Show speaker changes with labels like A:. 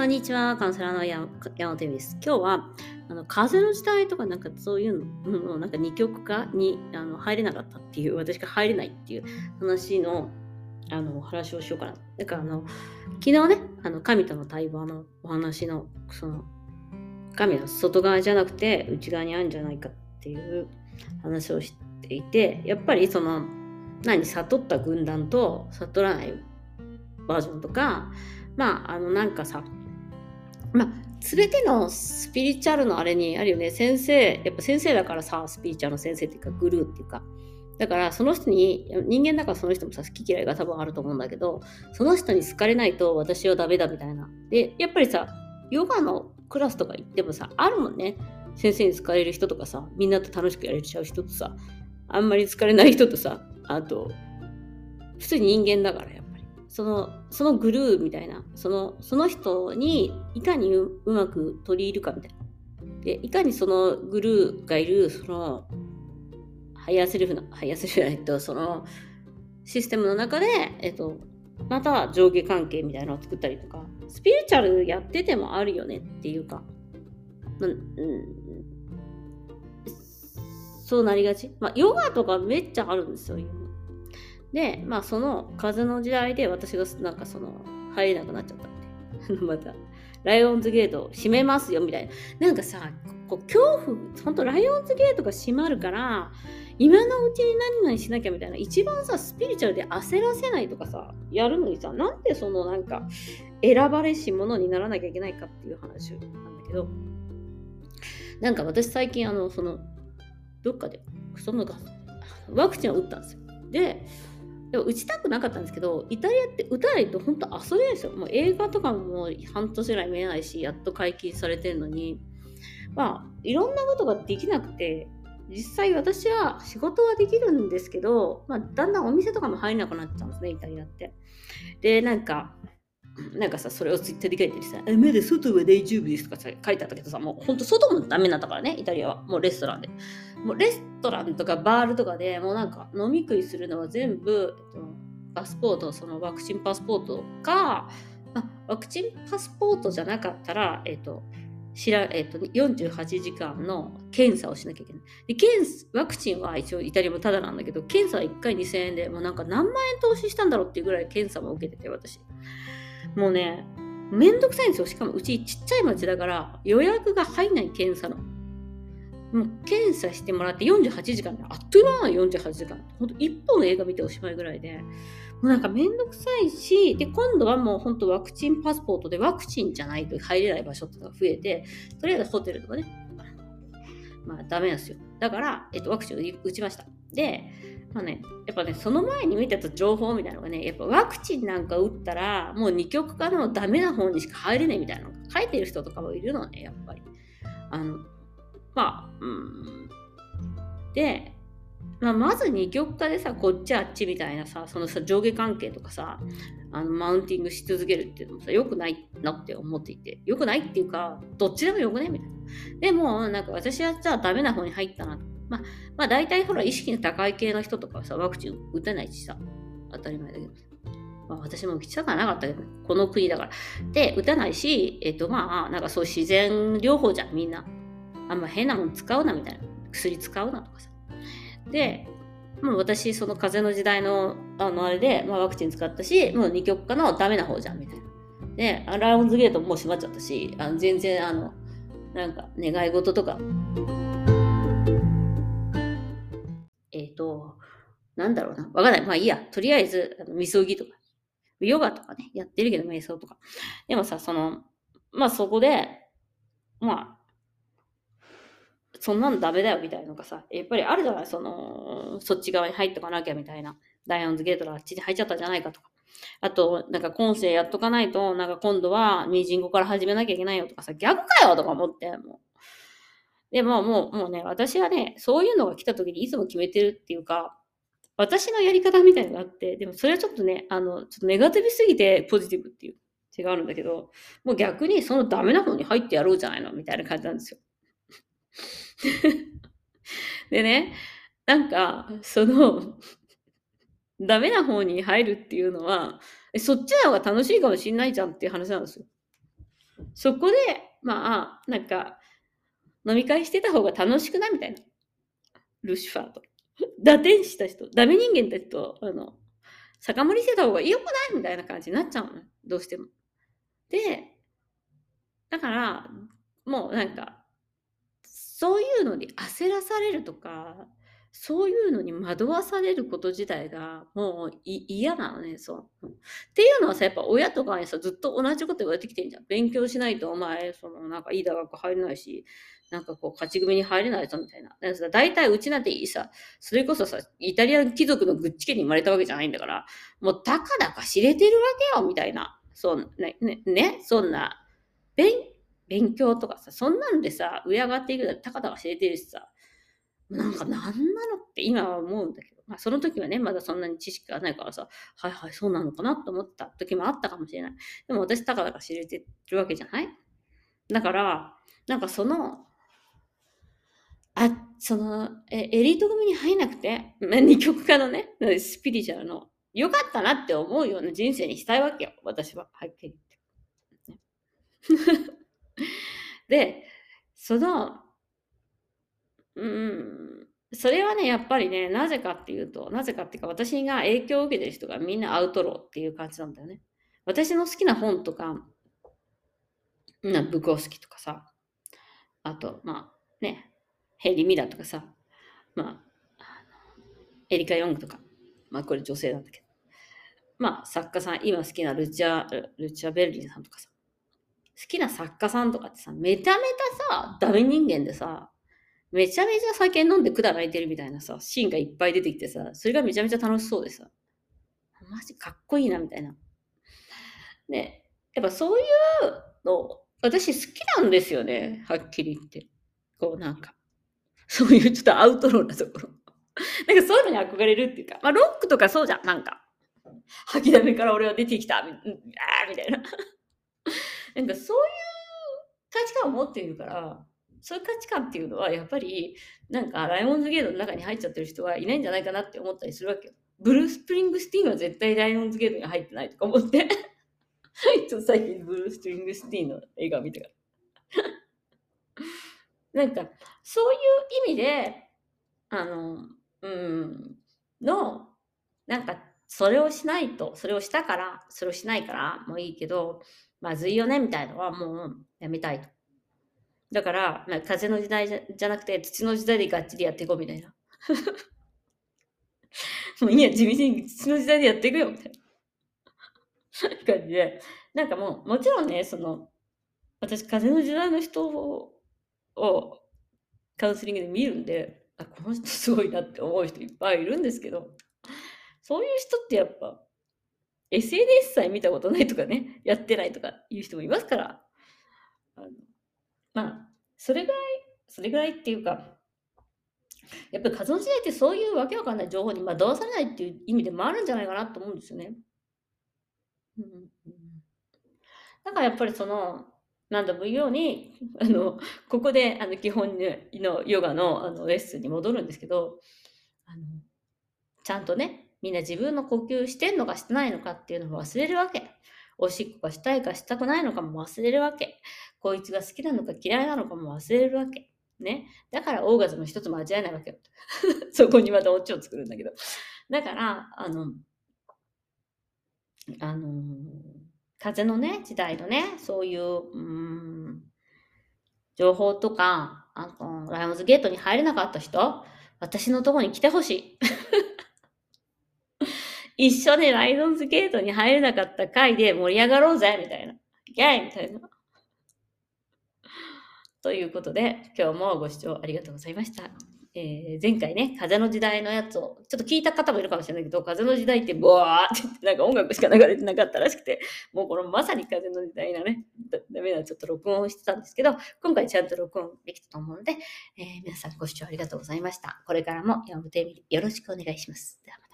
A: こんにちは。カウンセラーの山本由美です。今日は、あの、風の時代とかなんかそういうのの、なんか二極化にあの入れなかったっていう、私が入れないっていう話の、あの、お話をしようかな。だからあの、昨日ね、あの、神との対話のお話の、その、神は外側じゃなくて内側にあるんじゃないかっていう話をしていて、やっぱりその、何、悟った軍団と悟らないバージョンとか、まあ、あの、なんかさ、まあ、全てのスピリチュアルのあれにあるよね、先生、やっぱ先生だからさ、スピリチュアルの先生っていうか、グルーっていうか、だからその人に、人間だからその人もさ、好き嫌いが多分あると思うんだけど、その人に好かれないと私はダメだみたいな。で、やっぱりさ、ヨガのクラスとか行ってもさ、あるもんね。先生に好かれる人とかさ、みんなと楽しくやれちゃう人とさ、あんまり好かれない人とさ、あと、普通に人間だからやっぱり。その、そのグルみたいな、その、その人にいかにうまく取り入るかみたいな。で、いかにそのグルがいる、その、ハイヤーセルフの、ハイヤーセルフじゃないと、その、システムの中で、えっと、また上下関係みたいなのを作ったりとか、スピリチュアルやっててもあるよねっていうか、うん、そうなりがち。まあ、ヨガとかめっちゃあるんですよ、今。で、まあ、その風の時代で私がなんかその、入れなくなっちゃったんで、また、ライオンズゲート閉めますよみたいな。なんかさ、こう恐怖、ほんとライオンズゲートが閉まるから、今のうちに何々しなきゃみたいな、一番さ、スピリチュアルで焦らせないとかさ、やるのにさ、なんでそのなんか、選ばれし者にならなきゃいけないかっていう話なんだけど、なんか私最近あの、その、どっかで、そのワクチンを打ったんですよ。で、でも打ちたくなかったんですけど、イタリアって打たないと本当遊べないですよ。もう映画とかも半年ぐらい見えないし、やっと解禁されてるのに、まあ、いろんなことができなくて、実際私は仕事はできるんですけど、まあ、だんだんお店とかも入れなくなっちゃうんですね、イタリアって。で、なんか、なんかさ、それをツイッターで書いてるさ、え、まだ外は大丈夫ですとかさ書いてあったけどさ、もうほんと外もダメなんだからね、イタリアは。もうレストランで。もうレストランとかバールとかでもうなんか飲み食いするのは全部、えっと、パスポート、そのワクチンパスポートか、あワクチンパスポートじゃなかったら、えっと、しらえっと、48時間の検査をしなきゃいけない。で検ワクチンは一応イタリアもタダなんだけど、検査は1回2000円で、もうなんか何万円投資したんだろうっていうぐらい検査も受けてて、私。もうね、めんどくさいんですよ。しかもうちちっちゃい町だから予約が入んない検査の。もう検査してもらって48時間で、あっという間な48時間。ほんと1本の映画見ておしまいぐらいで、もうなんかめんどくさいし、で、今度はもう本当ワクチンパスポートでワクチンじゃないと入れない場所ってのが増えて、とりあえずホテルとかね、まあダメなんですよ。だから、えっと、ワクチンを打ちました。で、まあね、やっぱね、その前に見てた情報みたいなのがね、やっぱワクチンなんか打ったら、もう二極化のダメな方にしか入れないみたいなのが書いてる人とかもいるのね、やっぱり。あの、まあ、うん。で、まあ、まず二極化でさ、こっちあっちみたいなさ、そのさ、上下関係とかさ、あの、マウンティングし続けるっていうのもさ、良くないなって思っていて、良くないっていうか、どっちでも良くねみたいな。でも、なんか私はじゃあダメな方に入ったな。まあ、まあ大体ほら、意識の高い系の人とかはさ、ワクチン打てないしさ、当たり前だけどまあ、私も打ちたくはなかったけど、この国だから。で、打たないし、えっとまあ、なんかそう自然療法じゃん、みんな。あんま変なもん使うなみたいな。薬使うなとかさ。で、もう私、その風邪の時代のあのあれで、まあ、ワクチン使ったし、もう二極化のダメな方じゃんみたいな。で、ラウンズゲートもう閉まっちゃったし、あの全然あの、なんか願い事とか、えっ、ー、と、なんだろうな。わかんない。まあいいや。とりあえず、あのみそぎとか、ヨガとかね、やってるけど、瞑想とか。でもさ、その、まあそこで、まあ、そんなのダメだよみたいなのがさ、やっぱりあるじゃない？その、そっち側に入っとかなきゃみたいな。ダイアンズゲートがあっちに入っちゃったじゃないかとか。あと、なんか今世やっとかないと、なんか今度はミージングから始めなきゃいけないよとかさ、逆かよとか思って、もう。でももう、もうね、私はね、そういうのが来た時にいつも決めてるっていうか、私のやり方みたいなのがあって、でもそれはちょっとね、あの、ちょっとネガティブすぎてポジティブっていう違があるんだけど、もう逆にそのダメな方に入ってやろうじゃないのみたいな感じなんですよ。でね、なんか、その、ダメな方に入るっていうのは、そっちの方が楽しいかもしんないじゃんっていう話なんですよ。そこで、まあ、なんか、飲み会してた方が楽しくないみたいな。ルシファーと。打天使たちと、ダメ人間たちと、あの、酒盛りしてた方が良くないみたいな感じになっちゃうの。どうしても。で、だから、もうなんか、そういうのに焦らされるとか、そういうのに惑わされること自体がもう嫌なのね、そう。っていうのはさ、やっぱ親とかにさ、ずっと同じこと言われてきてんじゃん。勉強しないとお前、そのなんかいい大学入れないし、なんかこう、勝ち組に入れないぞみたいな。だからさ、大体うちなんていいさ、それこそさ、イタリアン貴族のグッチ家に生まれたわけじゃないんだから、もうたかだか知れてるわけよ、みたいな。そうね、ね、ね、そんな、勉、勉強とかさ、そんなんでさ、上上がっていくのたかだか知れてるしさ、なんか何なのって今は思うんだけど、まあその時はね、まだそんなに知識がないからさ、はいはい、そうなのかなと思った時もあったかもしれない。でも私たかだか知れてるわけじゃない？だから、なんかその、あ、その、えエリート組に入んなくて、二極化のね、スピリチュアルの、良かったなって思うような人生にしたいわけよ。私は、はっきり言って。で、その、うん、それはね、やっぱりね、なぜかっていうと、なぜかっていうか、私が影響を受けてる人がみんなアウトローっていう感じなんだよね。私の好きな本とか、なブコースキとかさ、あと、まあね、ヘリ・ミラーとかさ、まあ、エリカ・ヨングとか、まあこれ女性なんだけど、まあ作家さん、今好きなルチャ、ルチャ・ベルリンさんとかさ、好きな作家さんとかってさ、めちゃめちゃさ、ダメ人間でさ、めちゃめちゃ酒飲んで管泣いてるみたいなさ、シーンがいっぱい出てきてさ、それがめちゃめちゃ楽しそうでさ、マジかっこいいな、みたいな。ね、やっぱそういうの、私好きなんですよね、はっきり言って。こうなんか、そういうちょっとアウトローなところ。なんかそういうのに憧れるっていうか、まあロックとかそうじゃん、なんか。吐きだめから俺は出てきた、みあみたいな。なんかそういう価値観を持っているから、そういう価値観っていうのはやっぱりなんかライオンズゲートの中に入っちゃってる人はいないんじゃないかなって思ったりするわけよ。ブルース・プリングスティーンは絶対ライオンズゲートに入ってないとか思って。ちょっと最近ブルース・プリングスティーンの映画を見てから。なんかそういう意味であのうんのなんかそれをしないとそれをしたからそれをしないからもういいけどまずいよねみたいのはもうやめたいとだから、まあ、風の時代じゃなくて土の時代でがっちりやっていこうみたいな。もういいや、地道に土の時代でやっていくよみたいな感じで。なんかもう、もちろんね、その、私、風の時代の人をカウンセリングで見るんで、あ、この人すごいなって思う人いっぱいいるんですけど、そういう人ってやっぱ、SNS さえ見たことないとかね、やってないとかいう人もいますから、あのまあ、それぐらい、それぐらいっていうか、やっぱり活動時代ってそういうわけわかんない。情報に惑わされないっていう意味でもあるんじゃないかなと思うんですよね。うん、だからやっぱりその、何度も言うように、あの、ここであの基本のヨガのあのレッスンに戻るんですけど、あのちゃんとね、みんな自分の呼吸してんのかしてないのかっていうのを忘れるわけ。おしっこがしたいかしたくないのかも忘れるわけ。こいつが好きなのか嫌いなのかも忘れるわけ。ね。だからオーガズム一つ間違えないわけよ。そこにまたオチを作るんだけど。だから、あの、あの風のね、時代のね、そういう、うん、情報とか、あの、ライオンズゲートに入れなかった人、私のとこに来てほしい。一緒にライオンズゲートに入れなかった回で盛り上がろうぜみたいな。ギャイみたいな。ということで、今日もご視聴ありがとうございました。えー、前回ね、風の時代のやつを、ちょっと聞いた方もいるかもしれないけど、風の時代ってボワーって言って、なんか音楽しか流れてなかったらしくて、もうこのまさに風の時代のね、ダメなちょっと録音をしてたんですけど、今回ちゃんと録音できたと思うので、えー、皆さんご視聴ありがとうございました。これからも山本エミリよろしくお願いします。ではまた。